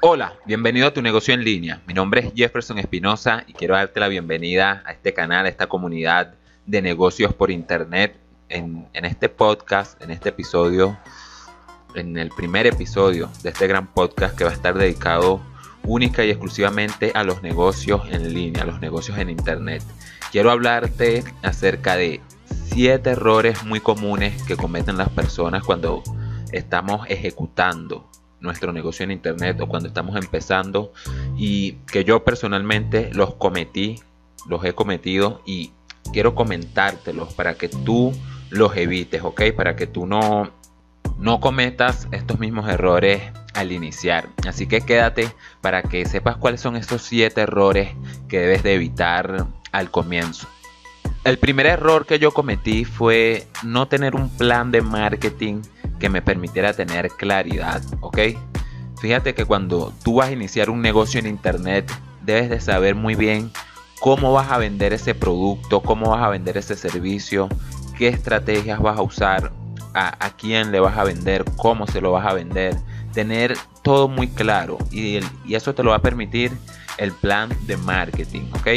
Hola, bienvenido a tu negocio en línea. Mi nombre es Jefferson Espinosa y quiero darte la bienvenida a este canal, a esta comunidad de negocios por internet. En, este podcast, en este episodio, en el primer episodio de este gran podcast que va a estar dedicado única y exclusivamente a los negocios en línea, a los negocios en internet. Quiero hablarte acerca de siete errores muy comunes que cometen las personas cuando estamos ejecutando nuestro negocio en internet o cuando estamos empezando y que yo personalmente los cometí, los he cometido y quiero comentártelos para que tú los evites, ¿ok? Para que tú no, no cometas estos mismos errores al iniciar. Así que quédate para que sepas cuáles son estos siete errores que debes de evitar al comienzo. El primer error que yo cometí fue no tener un plan de marketing que me permitiera tener claridad, ¿ok? Fíjate que cuando tú vas a iniciar un negocio en internet, debes de saber muy bien cómo vas a vender ese producto, cómo vas a vender ese servicio, qué estrategias vas a usar, a, quién le vas a vender, cómo se lo vas a vender, tener todo muy claro y, eso te lo va a permitir el plan de marketing, ¿ok?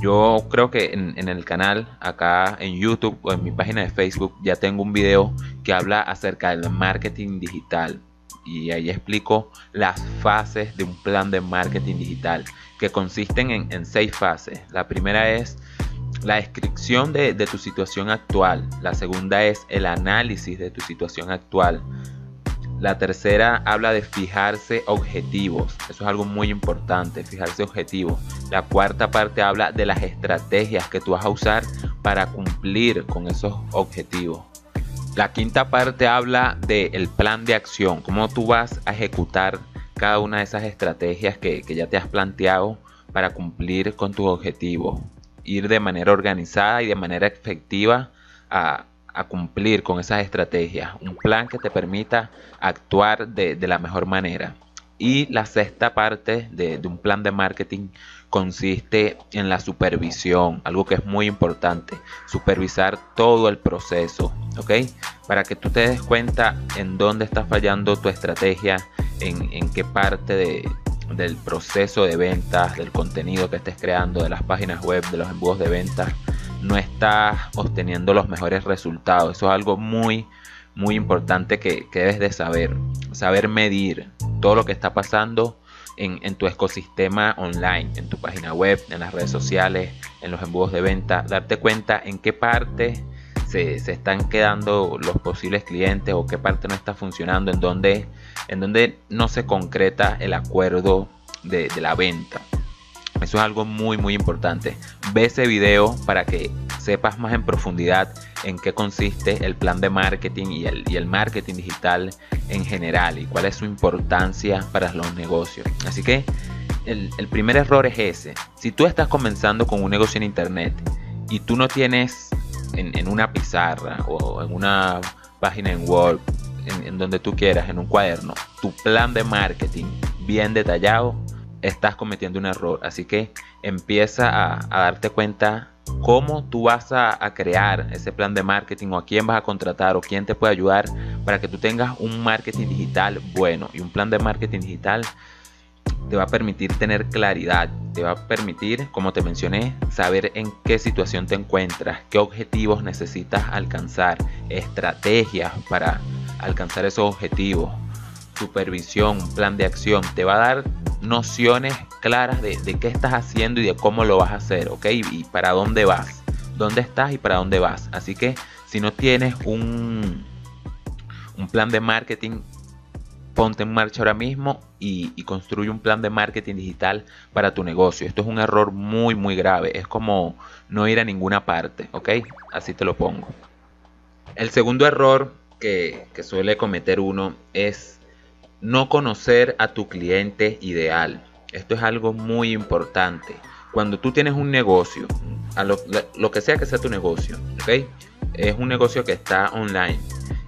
Yo creo que en, el canal, acá en YouTube o en mi página de Facebook, ya tengo un video que habla acerca del marketing digital. Y ahí explico las fases de un plan de marketing digital, que consisten en, seis fases. La primera es la descripción de, tu situación actual. La segunda es el análisis de tu situación actual. La tercera habla de fijarse objetivos. Eso es algo muy importante, fijarse objetivos. La cuarta parte habla de las estrategias que tú vas a usar para cumplir con esos objetivos. La quinta parte habla del plan de acción, cómo tú vas a ejecutar cada una de esas estrategias que, que ya te has planteado para cumplir con tus objetivos. Ir de manera organizada y de manera efectiva a, cumplir con esas estrategias, un plan que te permita actuar de, la mejor manera. Y la sexta parte de, un plan de marketing consiste en la supervisión, algo que es muy importante, supervisar todo el proceso, ¿ok? Para que tú te des cuenta en dónde está fallando tu estrategia, en, qué parte del proceso de ventas, del contenido que estés creando, de las páginas web, de los embudos de ventas, no estás obteniendo los mejores resultados. Eso es algo muy, muy importante que, debes de saber. Saber medir todo lo que está pasando en, tu ecosistema online, en tu página web, en las redes sociales, en los embudos de venta. Darte cuenta en qué parte se, están quedando los posibles clientes o qué parte no está funcionando, en donde, en donde no se concreta el acuerdo de la venta. Eso es algo muy muy importante. Ve ese video para que sepas más en profundidad en qué consiste el plan de marketing y el, y el marketing digital en general y cuál es su importancia para los negocios. Así que el, primer error es ese. Si tú estás comenzando con un negocio en internet y tú no tienes en, una pizarra o en una página en Word, en, donde tú quieras, en un cuaderno, tu plan de marketing bien detallado, estás cometiendo un error. Así que empieza a, darte cuenta cómo tú vas a, crear ese plan de marketing o a quién vas a contratar o quién te puede ayudar para que tú tengas un marketing digital bueno. Y un plan de marketing digital te va a permitir tener claridad, te va a permitir, como te mencioné, saber en qué situación te encuentras, qué objetivos necesitas alcanzar, estrategias para alcanzar esos objetivos, supervisión, plan de acción. Te va a dar nociones claras de, qué estás haciendo y de cómo lo vas a hacer, ¿ok? Y para dónde vas, dónde estás y para dónde vas. Así que si no tienes un, un plan de marketing, ponte en marcha ahora mismo y, construye un plan de marketing digital para tu negocio. Esto es un error muy, muy grave. Es como no ir a ninguna parte, ¿ok? Así te lo pongo. El segundo error que, suele cometer uno es no conocer a tu cliente ideal. Esto es algo muy importante. Cuando tú tienes un negocio, a lo, que sea que sea tu negocio, ¿ok? Es un negocio que está online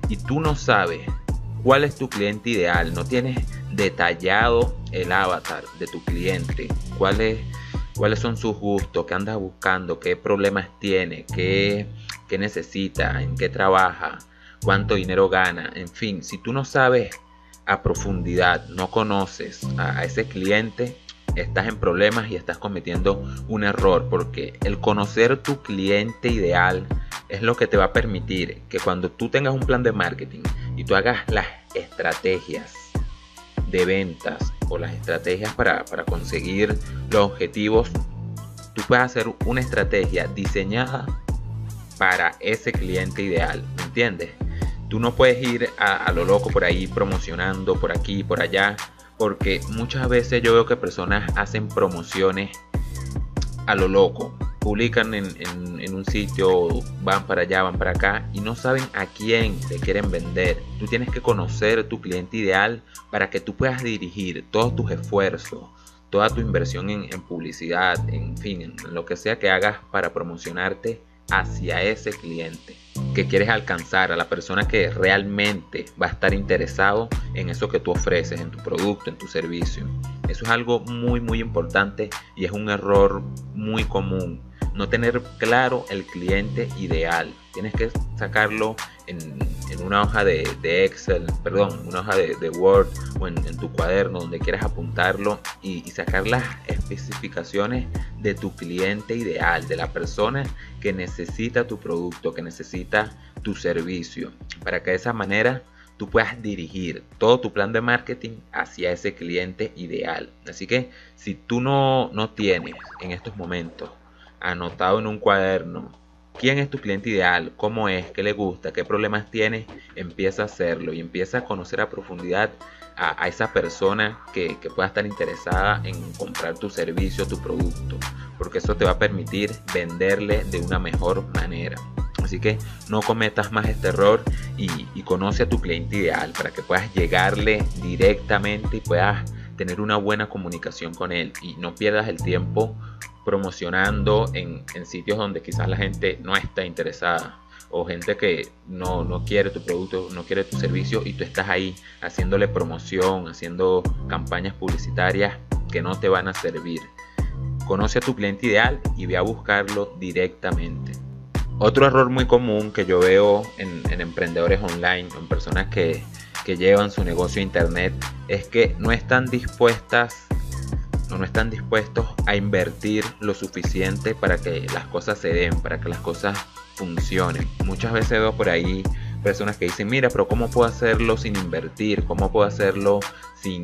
y tú no sabes cuál es tu cliente ideal, no tienes detallado el avatar de tu cliente, cuáles, cuáles son sus gustos, qué andas buscando, qué problemas tiene, qué, qué necesita, en qué trabaja, cuánto dinero gana, en fin, si tú no sabes a profundidad, no conoces a, ese cliente, estás en problemas y estás cometiendo un error porque el conocer tu cliente ideal es lo que te va a permitir que cuando tú tengas un plan de marketing y tú hagas las estrategias de ventas o las estrategias para, para conseguir los objetivos, tú puedes hacer una estrategia diseñada para ese cliente ideal, ¿me entiendes? Tú no puedes ir a, lo loco por ahí promocionando por aquí, por allá, porque muchas veces yo veo que personas hacen promociones a lo loco. Publican en, un sitio, van para allá, van para acá y no saben a quién le quieren vender. Tú tienes que conocer tu cliente ideal para que tú puedas dirigir todos tus esfuerzos, toda tu inversión en, en publicidad, en fin, en lo que sea que hagas para promocionarte hacia ese cliente que quieres alcanzar, a la persona que realmente va a estar interesado en eso que tú ofreces, en tu producto, en tu servicio. Eso es algo muy muy importante y es un error muy común. No tener claro el cliente ideal. Tienes que sacarlo en, una hoja de, Excel, perdón, una hoja de, Word o en, tu cuaderno donde quieras apuntarlo y, y sacar las especificaciones de tu cliente ideal, de la persona que necesita tu producto, que necesita tu servicio, para que de esa manera tú puedas dirigir todo tu plan de marketing hacia ese cliente ideal. Así que si tú no, no tienes en estos momentos anotado en un cuaderno quién es tu cliente ideal, cómo es, qué le gusta, qué problemas tiene, empieza a hacerlo y empieza a conocer a profundidad a, esa persona que, pueda estar interesada en comprar tu servicio, tu producto, porque eso te va a permitir venderle de una mejor manera. Así que no cometas más este error y, y conoce a tu cliente ideal para que puedas llegarle directamente y puedas tener una buena comunicación con él y no pierdas el tiempo promocionando en, sitios donde quizás la gente no está interesada o gente que no, no, quiere tu producto, no quiere tu servicio y tú estás ahí haciéndole promoción, haciendo campañas publicitarias que no te van a servir. Conoce a tu cliente ideal y ve a buscarlo directamente. Otro error muy común que yo veo en, en emprendedores online, en personas que, que llevan su negocio a internet, es que no están dispuestas no están dispuestos a invertir lo suficiente para que las cosas se den, para que las cosas funcionen. Muchas veces veo por ahí personas que dicen, mira, pero ¿cómo puedo hacerlo sin invertir? ¿Cómo puedo hacerlo sin,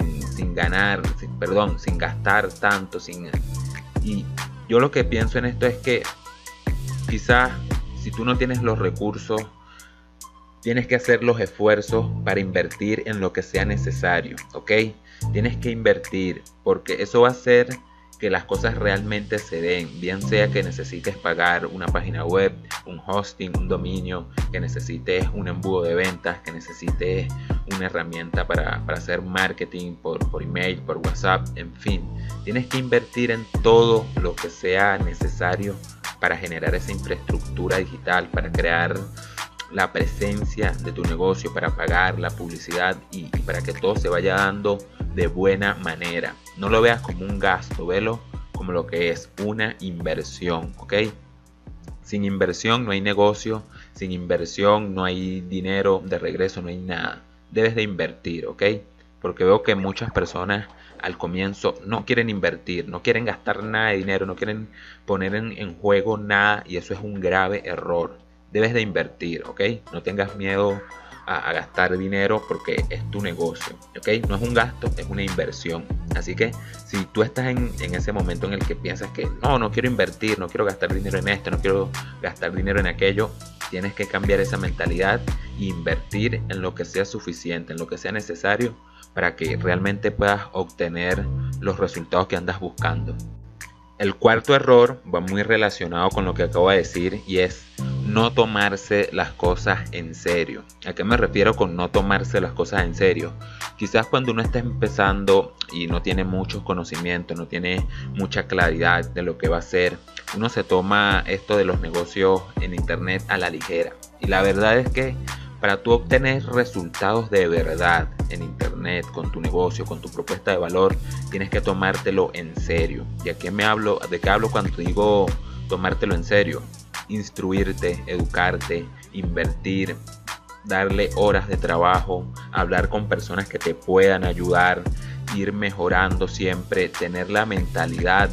ganar, perdón, sin gastar tanto? Sin... Y yo lo que pienso en esto es que quizás si tú no tienes los recursos, tienes que hacer los esfuerzos para invertir en lo que sea necesario, ¿ok? Tienes que invertir porque eso va a hacer que las cosas realmente se den, bien sea que necesites pagar una página web, un hosting, un dominio, que necesites un embudo de ventas, que necesites una herramienta para, hacer marketing por, por email, por WhatsApp, en fin, tienes que invertir en todo lo que sea necesario para generar esa infraestructura digital, para crear la presencia de tu negocio, para pagar la publicidad y, para que todo se vaya dando de buena manera. No lo veas como un gasto, velo como lo que es una inversión, ¿ok? Sin inversión no hay negocio, sin inversión no hay dinero de regreso, no hay nada. Debes de invertir, ¿ok? Porque veo que muchas personas al comienzo no quieren invertir, no quieren gastar nada de dinero, no quieren poner en, en juego nada y eso es un grave error debes de invertir, ¿ok? No tengas miedo a, gastar dinero porque es tu negocio, ¿ok? No es un gasto, es una inversión. Así que si tú estás en, ese momento en el que piensas que no, no quiero invertir, no quiero gastar dinero en esto, no quiero gastar dinero en aquello, tienes que cambiar esa mentalidad e invertir en lo que sea suficiente, en lo que sea necesario para que realmente puedas obtener los resultados que andas buscando. El cuarto error va muy relacionado con lo que acabo de decir y es no tomarse las cosas en serio. ¿A qué me refiero con no tomarse las cosas en serio? Quizás cuando uno está empezando y no tiene muchos conocimientos, no tiene mucha claridad de lo que va a hacer, uno se toma esto de los negocios en internet a la ligera. Y la verdad es que para tú obtener resultados de verdad en internet, con tu negocio, con tu propuesta de valor, tienes que tomártelo en serio. ¿Y a qué me hablo? ¿De qué hablo cuando digo tomártelo en serio? Instruirte, educarte, invertir, darle horas de trabajo, hablar con personas que te puedan ayudar, ir mejorando siempre, tener la mentalidad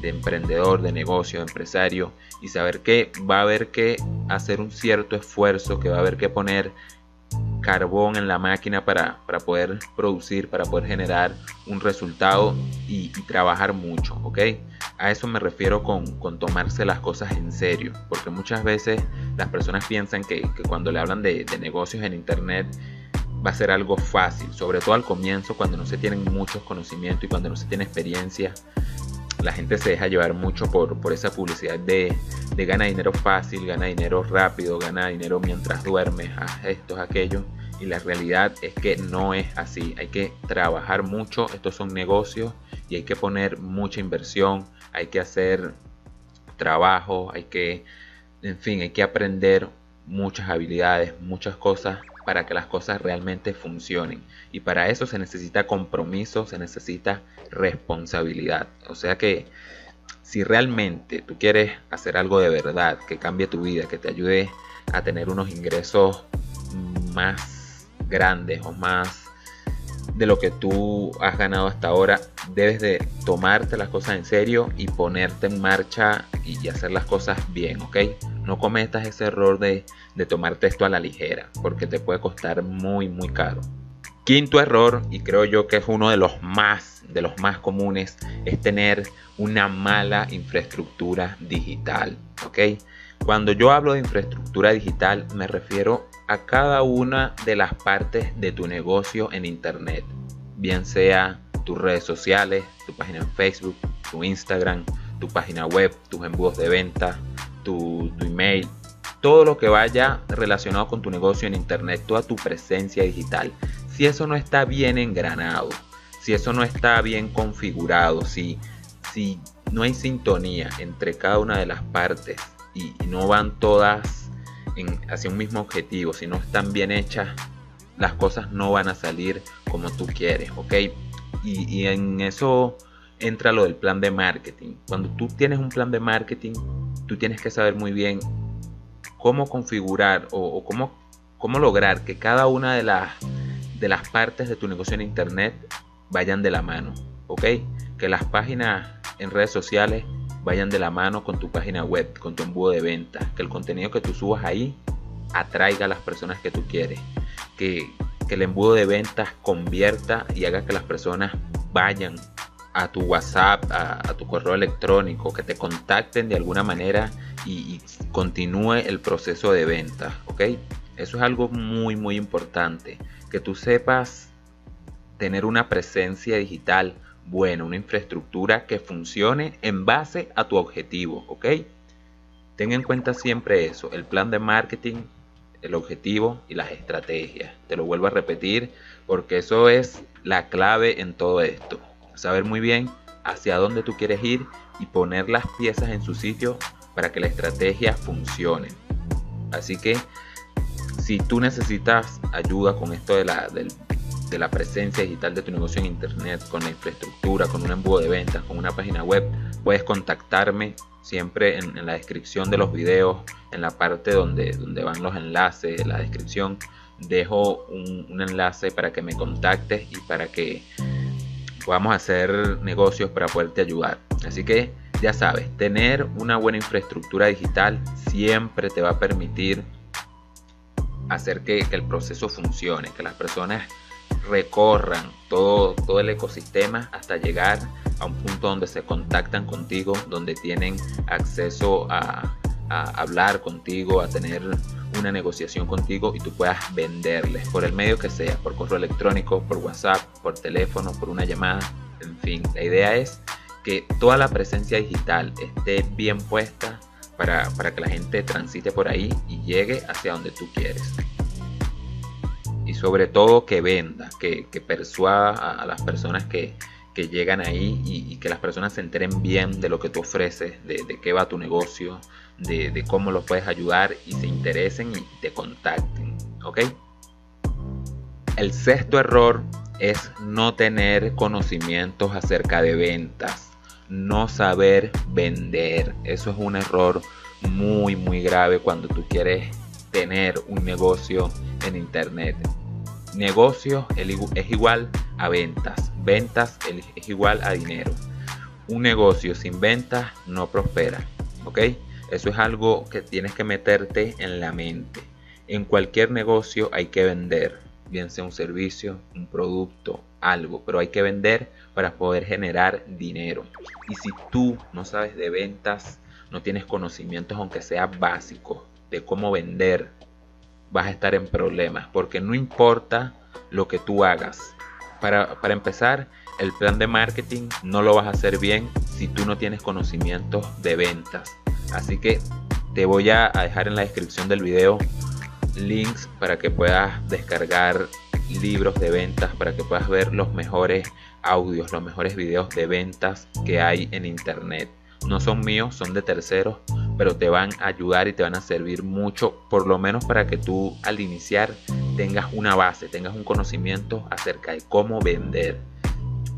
de emprendedor, de negocio, de empresario y saber que va a haber que hacer un cierto esfuerzo, que va a haber que poner carbón en la máquina para, poder producir, para poder generar un resultado y, trabajar mucho, ¿ok? A eso me refiero con, tomarse las cosas en serio, porque muchas veces las personas piensan que, cuando le hablan de, de negocios en Internet, va a ser algo fácil, sobre todo al comienzo, cuando no se tienen muchos conocimientos y cuando no se tiene experiencia la gente se deja llevar mucho por, por esa publicidad de, de, gana dinero fácil, gana dinero rápido, gana dinero mientras duermes, haz esto, aquello. Y la realidad es que no es así. Hay que trabajar mucho, estos son negocios y hay que poner mucha inversión, hay que hacer trabajo, hay que, en fin, hay que aprender muchas habilidades, muchas cosas para que las cosas realmente funcionen. Y para eso se necesita compromiso, se necesita responsabilidad. O sea que si realmente tú quieres hacer algo de verdad, que cambie tu vida, que te ayude a tener unos ingresos más grandes o más de lo que tú has ganado hasta ahora, debes de tomarte las cosas en serio y ponerte en marcha y hacer las cosas bien, ¿ok? No cometas ese error de, de tomarte esto a la ligera, porque te puede costar muy, muy caro. Quinto error, y creo yo que es uno de los más, de los más comunes, es tener una mala infraestructura digital, ¿ok? Cuando yo hablo de infraestructura digital me refiero a cada una de las partes de tu negocio en Internet, bien sea tus redes sociales, tu página en Facebook, tu Instagram, tu página web, tus embudos de venta, tu, email, todo lo que vaya relacionado con tu negocio en Internet, toda tu presencia digital. Si eso no está bien engranado, si eso no está bien configurado, si, si no hay sintonía entre cada una de las partes y no van todas hacia un mismo objetivo, si no están bien hechas, las cosas no van a salir como tú quieres, ¿ok? Y, en eso entra lo del plan de marketing. Cuando tú tienes un plan de marketing, tú tienes que saber muy bien cómo configurar o, cómo, cómo lograr que cada una de las, de las partes de tu negocio en internet vayan de la mano, ¿ok? Que las páginas en redes sociales vayan de la mano con tu página web, con tu embudo de venta, que el contenido que tú subas ahí atraiga a las personas que tú quieres, que, el embudo de ventas convierta y haga que las personas vayan a tu WhatsApp, a, tu correo electrónico, que te contacten de alguna manera y, continúe el proceso de venta, ¿ok? Eso es algo muy, muy importante, que tú sepas tener una presencia digital bueno, una infraestructura que funcione en base a tu objetivo, ¿ok? Ten en cuenta siempre eso, el plan de marketing, el objetivo y las estrategias. Te lo vuelvo a repetir porque eso es la clave en todo esto. Saber muy bien hacia dónde tú quieres ir y poner las piezas en su sitio para que la estrategia funcione. Así que si tú necesitas ayuda con esto de la, del de la presencia digital de tu negocio en internet, con la infraestructura, con un embudo de ventas, con una página web, puedes contactarme siempre en, la descripción de los videos, en la parte donde, donde van los enlaces, en la descripción, dejo un, un enlace para que me contactes y para que podamos hacer negocios para poderte ayudar. Así que ya sabes, tener una buena infraestructura digital siempre te va a permitir hacer que, que el proceso funcione, que las personas recorran todo, todo el ecosistema hasta llegar a un punto donde se contactan contigo, donde tienen acceso a, hablar contigo, a tener una negociación contigo y tú puedas venderles por el medio que sea, por correo electrónico, por WhatsApp, por teléfono, por una llamada, en fin. La idea es que toda la presencia digital esté bien puesta para, para que la gente transite por ahí y llegue hacia donde tú quieres y sobre todo que venda, que, persuada a, las personas que, llegan ahí y, que las personas se enteren bien de lo que tú ofreces, de, qué va tu negocio, de, cómo los puedes ayudar y se interesen y te contacten. ¿Ok? El sexto error es no tener conocimientos acerca de ventas, no saber vender. Eso es un error muy muy grave cuando tú quieres tener un negocio en internet. Negocio es igual a ventas, ventas es igual a dinero. Un negocio sin ventas no prospera, ¿ok? Eso es algo que tienes que meterte en la mente. En cualquier negocio hay que vender, bien sea un servicio, un producto, algo, pero hay que vender para poder generar dinero. Y si tú no sabes de ventas, no tienes conocimientos, aunque sea básicos, de cómo vender, vas a estar en problemas, porque no importa lo que tú hagas. Para, para empezar, el plan de marketing no lo vas a hacer bien si tú no tienes conocimientos de ventas. Así que te voy a dejar en la descripción del video links para que puedas descargar libros de ventas, para que puedas ver los mejores audios, los mejores videos de ventas que hay en internet. No son míos, son de terceros, pero te van a ayudar y te van a servir mucho, por lo menos para que tú al iniciar tengas una base, tengas un conocimiento acerca de cómo vender.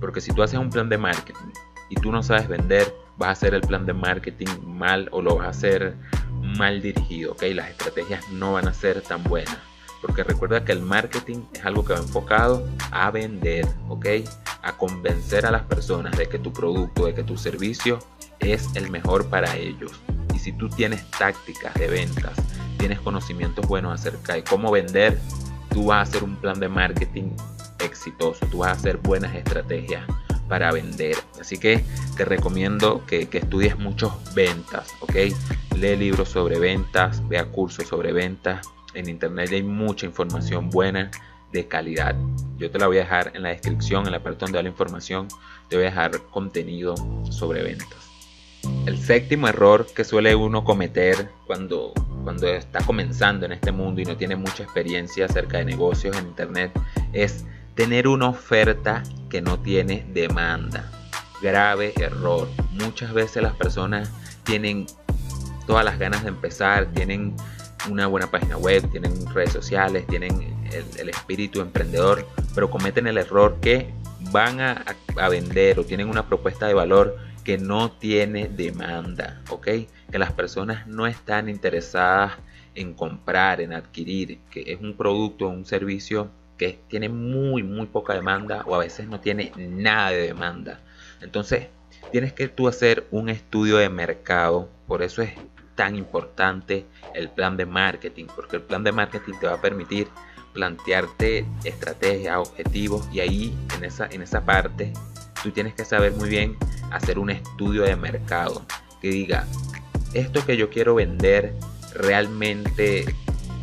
Porque si tú haces un plan de marketing y tú no sabes vender, vas a hacer el plan de marketing mal o lo vas a hacer mal dirigido, ¿ok? Las estrategias no van a ser tan buenas. Porque recuerda que el marketing es algo que va enfocado a vender, ¿ok? A convencer a las personas de que tu producto, de que tu servicio es el mejor para ellos. Si tú tienes tácticas de ventas, tienes conocimientos buenos acerca de cómo vender, tú vas a hacer un plan de marketing exitoso, tú vas a hacer buenas estrategias para vender. Así que te recomiendo que, estudies muchos ventas, ¿ok? Lee libros sobre ventas, vea cursos sobre ventas. En internet hay mucha información buena de calidad. Yo te la voy a dejar en la descripción, en la parte donde da la información, te voy a dejar contenido sobre ventas. El séptimo error que suele uno cometer cuando, cuando está comenzando en este mundo y no tiene mucha experiencia acerca de negocios en internet es tener una oferta que no tiene demanda. Grave error. Muchas veces las personas tienen todas las ganas de empezar, tienen una buena página web, tienen redes sociales, tienen el, espíritu emprendedor, pero cometen el error que van a, a, vender o tienen una propuesta de valor que no tiene demanda, ¿ok? Que las personas no están interesadas en comprar, en adquirir, que es un producto o un servicio que tiene muy, muy poca demanda o a veces no tiene nada de demanda. Entonces, tienes que tú hacer un estudio de mercado, por eso es tan importante el plan de marketing, porque el plan de marketing te va a permitir plantearte estrategias, objetivos y ahí en esa, en esa parte tú tienes que saber muy bien hacer un estudio de mercado que diga, esto que yo quiero vender realmente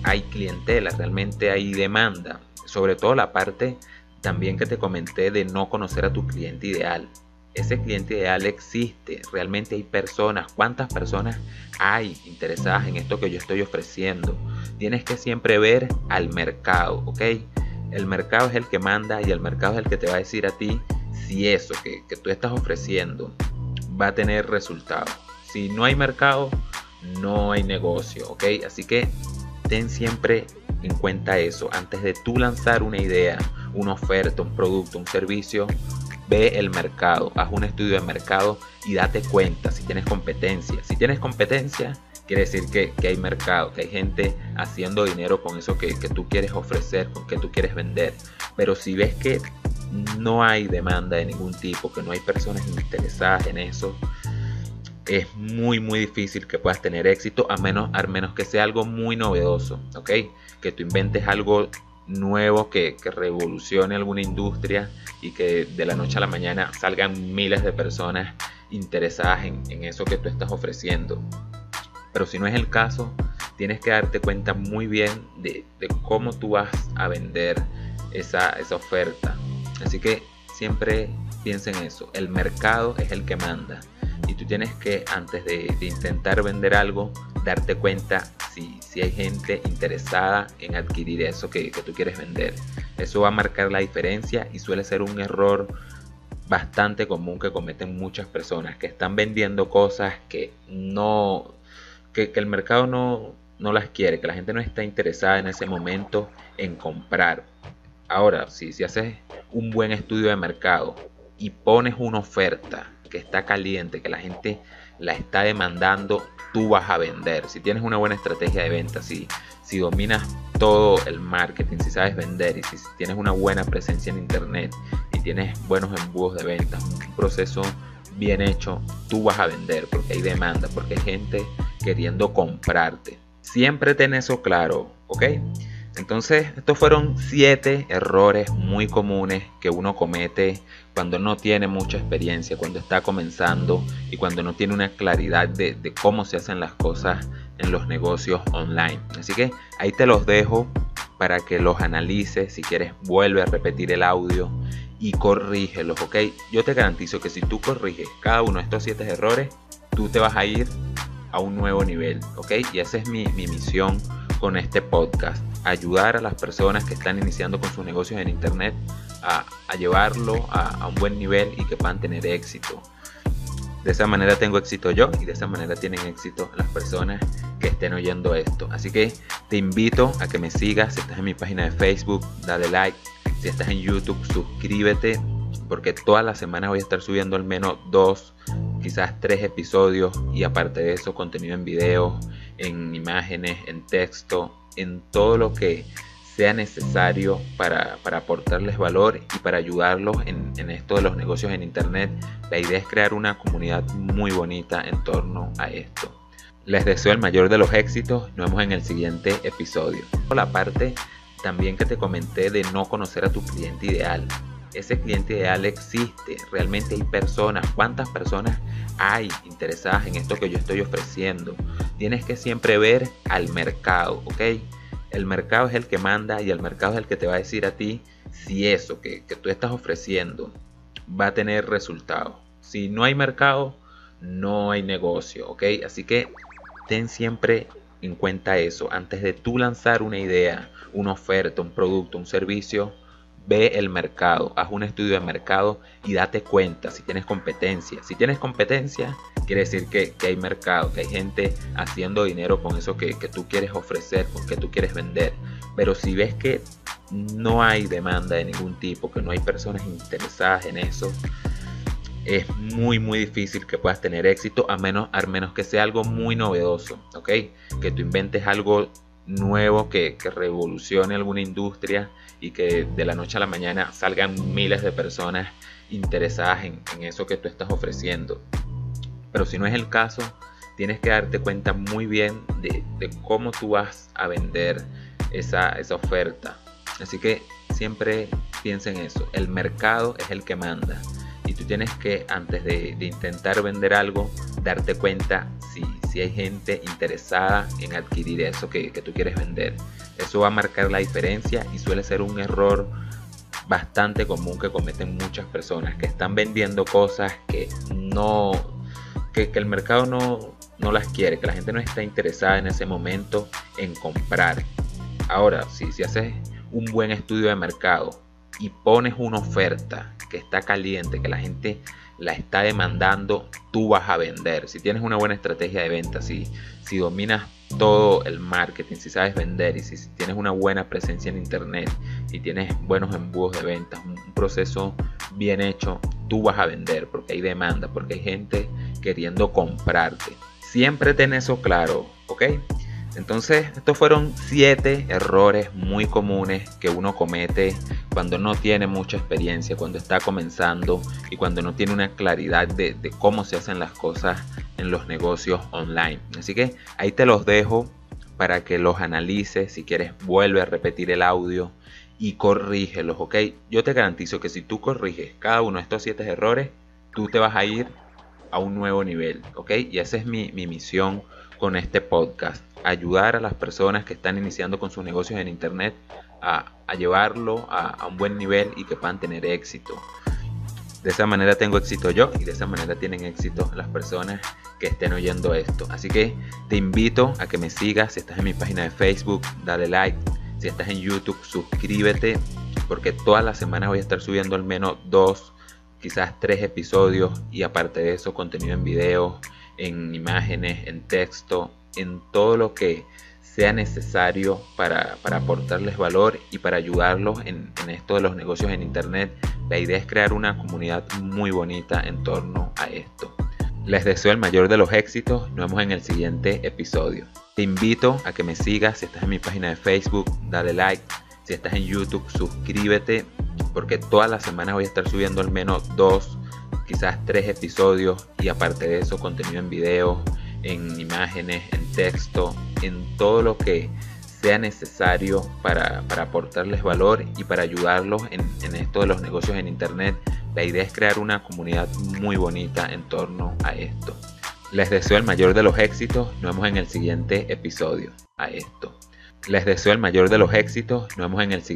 hay clientela, realmente hay demanda sobre todo la parte también que te comenté de no conocer a tu cliente ideal. Ese cliente ideal existe, realmente hay personas, cuántas personas hay interesadas en esto que yo estoy ofreciendo. Tienes que siempre ver al mercado, ¿ok? El mercado es el que manda y el mercado es el que te va a decir a ti si eso que, que tú estás ofreciendo va a tener resultado. Si no hay mercado, no hay negocio, ¿ok? Así que ten siempre en cuenta eso. Antes de tú lanzar una idea, una oferta, un producto, un servicio, ve el mercado, haz un estudio de mercado y date cuenta si tienes competencia. Si tienes competencia, quiere decir que, hay mercado, que hay gente haciendo dinero con eso que, que tú quieres ofrecer, con que tú quieres vender. Pero si ves que no hay demanda de ningún tipo, que no hay personas interesadas en eso, es muy muy difícil que puedas tener éxito a menos, al menos que sea algo muy novedoso, ¿ok? Que tú inventes algo nuevo que, revolucione alguna industria y que de la noche a la mañana salgan miles de personas interesadas en, eso que tú estás ofreciendo. Pero si no es el caso, tienes que darte cuenta muy bien de, cómo tú vas a vender esa, esa oferta. Así que siempre piensa en eso. El mercado es el que manda. Y tú tienes que antes de, intentar vender algo darte cuenta si, si, hay gente interesada en adquirir eso que, que, tú quieres vender. Eso va a marcar la diferencia y suele ser un error bastante común que cometen muchas personas que están vendiendo cosas que no que, que el mercado no, no las quiere que la gente no está interesada en ese momento en comprar Ahora, si, si haces un buen estudio de mercado y pones una oferta que está caliente, que la gente la está demandando, tú vas a vender. Si tienes una buena estrategia de venta, si, si dominas todo el marketing, si sabes vender y si tienes una buena presencia en internet y tienes buenos embudos de ventas, un proceso bien hecho, tú vas a vender porque hay demanda, porque hay gente queriendo comprarte. Siempre ten eso claro, ¿ok? Entonces, estos fueron siete errores muy comunes que uno comete cuando no tiene mucha experiencia, cuando está comenzando y cuando no tiene una claridad de, cómo se hacen las cosas en los negocios online. Así que ahí te los dejo para que los analices. Si quieres, vuelve a repetir el audio y corrígelos, ¿ok? Yo te garantizo que si tú corriges cada uno de estos siete errores, tú te vas a ir a un nuevo nivel, ¿ok? Y esa es mi, misión con este podcast, ayudar a las personas que están iniciando con sus negocios en Internet a, llevarlo a, un buen nivel y que puedan tener éxito. De esa manera tengo éxito yo y de esa manera tienen éxito las personas que estén oyendo esto. Así que te invito a que me sigas, si estás en mi página de Facebook, dale like, si estás en YouTube, suscríbete porque todas las semanas voy a estar subiendo al menos dos, quizás tres episodios y aparte de eso contenido en video, en imágenes, en texto, en todo lo que sea necesario para, aportarles valor y para ayudarlos en, en, esto de los negocios en Internet. La idea es crear una comunidad muy bonita en torno a esto. Les deseo el mayor de los éxitos. Nos vemos en el siguiente episodio. La parte también que te comenté de no conocer a tu cliente ideal. Ese cliente ideal existe, realmente hay personas, cuántas personas hay interesadas en esto que yo estoy ofreciendo. Tienes que siempre ver al mercado, ¿ok? El mercado es el que manda y el mercado es el que te va a decir a ti si eso que, que tú estás ofreciendo va a tener resultados. Si no hay mercado, no hay negocio, ¿ok? Así que ten siempre en cuenta eso. Antes de tú lanzar una idea, una oferta, un producto, un servicio, ve el mercado, haz un estudio de mercado y date cuenta si tienes competencia. Si tienes competencia, quiere decir que, hay mercado, que hay gente haciendo dinero con eso que, tú quieres ofrecer, con que tú quieres vender. Pero si ves que no hay demanda de ningún tipo, que no hay personas interesadas en eso, es muy muy difícil que puedas tener éxito a menos, menos que sea algo muy novedoso, ¿ok? Que tú inventes algo nuevo que, revolucione alguna industria y que de la noche a la mañana salgan miles de personas interesadas en, eso que tú estás ofreciendo. Pero si no es el caso, tienes que darte cuenta muy bien de, cómo tú vas a vender esa, esa oferta. Así que siempre piensa en eso. El mercado es el que manda. Y tú tienes que, antes de, intentar vender algo, darte cuenta si, si, hay gente interesada en adquirir eso que, que tú quieres vender. Eso va a marcar la diferencia y suele ser un error bastante común que cometen muchas personas que están vendiendo cosas que no que, que, el mercado no, no las quiere, que la gente no está interesada en ese momento en comprar. Ahora, si, si haces un buen estudio de mercado y pones una oferta que está caliente, que la gente la está demandando, tú vas a vender. Si tienes una buena estrategia de venta, si, si dominas todo el marketing, si sabes vender y si tienes una buena presencia en internet y tienes buenos embudos de ventas, un proceso bien hecho, tú vas a vender porque hay demanda, porque hay gente queriendo comprarte. Siempre ten eso claro, ¿ok? Entonces, estos fueron siete errores muy comunes que uno comete cuando no tiene mucha experiencia, cuando está comenzando y cuando no tiene una claridad de, cómo se hacen las cosas en los negocios online. Así que ahí te los dejo para que los analices. Si quieres, vuelve a repetir el audio y corrígelos, ¿ok? Yo te garantizo que si tú corriges cada uno de estos siete errores, tú te vas a ir a un nuevo nivel, ¿ok? Y esa es mi, mi misión con este podcast ayudar a las personas que están iniciando con sus negocios en Internet a, llevarlo a, un buen nivel y que puedan tener éxito. De esa manera tengo éxito yo y de esa manera tienen éxito las personas que estén oyendo esto. Así que te invito a que me sigas. Si estás en mi página de Facebook, dale like. Si estás en YouTube, suscríbete. Porque todas las semanas voy a estar subiendo al menos dos, quizás tres episodios. Y aparte de eso, contenido en video, en imágenes, en texto, en todo lo que sea necesario para, aportarles valor y para ayudarlos en, en esto de los negocios en Internet. La idea es crear una comunidad muy bonita en torno a esto. Les deseo el mayor de los éxitos. Nos vemos en el siguiente episodio. Te invito a que me sigas si estás en mi página de Facebook, dale like. Si estás en YouTube, suscríbete porque todas las semanas voy a estar subiendo al menos dos, quizás tres episodios y aparte de eso contenido en video, en imágenes, en texto, en todo lo que sea necesario para, aportarles valor y para ayudarlos en, en esto de los negocios en Internet. La idea es crear una comunidad muy bonita en torno a esto. Les deseo el mayor de los éxitos. Nos vemos en el siguiente episodio. A esto. Les deseo el mayor de los éxitos. Nos vemos en el siguiente.